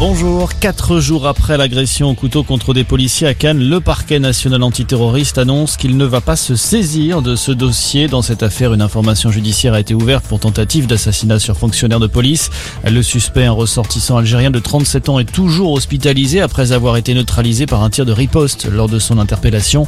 Bonjour. Quatre jours après l'agression au couteau contre des policiers à Cannes, le parquet national antiterroriste annonce qu'il ne va pas se saisir de ce dossier. Dans cette affaire, une information judiciaire a été ouverte pour tentative d'assassinat sur fonctionnaire de police. Le suspect, un ressortissant algérien de 37 ans, est toujours hospitalisé après avoir été neutralisé par un tir de riposte lors de son interpellation.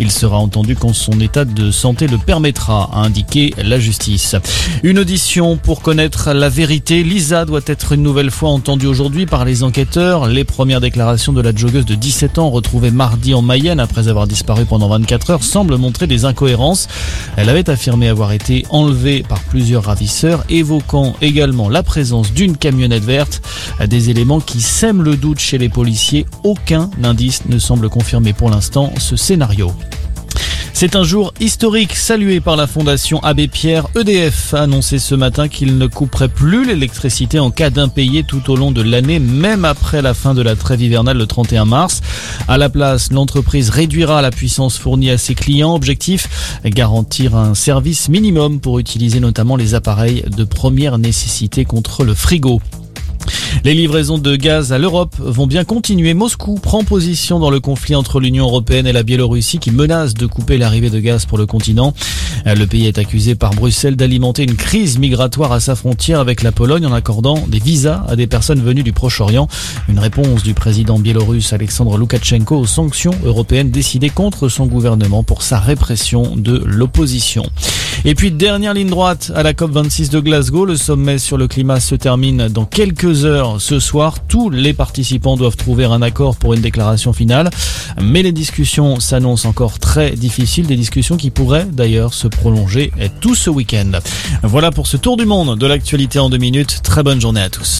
Il sera entendu quand son état de santé le permettra, a indiqué la justice. Une audition pour connaître la vérité. Lisa doit être une nouvelle fois entendue aujourd'hui par les enquêteurs. Les premières déclarations de la joggeuse de 17 ans retrouvée mardi en Mayenne après avoir disparu pendant 24 heures semblent montrer des incohérences. Elle avait affirmé avoir été enlevée par plusieurs ravisseurs, évoquant également la présence d'une camionnette verte. Des éléments qui sèment le doute chez les policiers. Aucun indice ne semble confirmer pour l'instant ce scénario. C'est un jour historique salué par la fondation Abbé Pierre. EDF a annoncé ce matin qu'il ne couperait plus l'électricité en cas d'impayé tout au long de l'année, même après la fin de la trêve hivernale le 31 mars. À la place, l'entreprise réduira la puissance fournie à ses clients. Objectif, garantir un service minimum pour utiliser notamment les appareils de première nécessité contre le frigo. Les livraisons de gaz à l'Europe vont bien continuer. Moscou prend position dans le conflit entre l'Union européenne et la Biélorussie qui menace de couper l'arrivée de gaz pour le continent. Le pays est accusé par Bruxelles d'alimenter une crise migratoire à sa frontière avec la Pologne en accordant des visas à des personnes venues du Proche-Orient. Une réponse du président biélorusse Alexandre Loukachenko aux sanctions européennes décidées contre son gouvernement pour sa répression de l'opposition. Et puis dernière ligne droite à la COP26 de Glasgow, le sommet sur le climat se termine dans quelques heures ce soir. Tous les participants doivent trouver un accord pour une déclaration finale, mais les discussions s'annoncent encore très difficiles, des discussions qui pourraient d'ailleurs se prolonger tout ce week-end. Voilà pour ce tour du monde de l'actualité en deux minutes. Très bonne journée à tous.